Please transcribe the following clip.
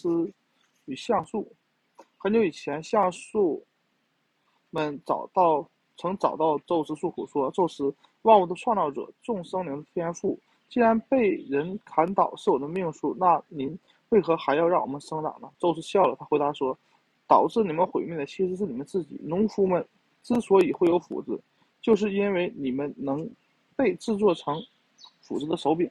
斯与橡树。很久以前，橡树们找到曾找到宙斯诉苦说：“宙斯，万物的创造者，众生灵的天赋，既然被人砍倒是我的命数，那您为何还要让我们生长呢？”宙斯笑了，他回答说：“导致你们毁灭的其实是你们自己。农夫们之所以会有斧子，就是因为你们能被制作成斧子的手柄。”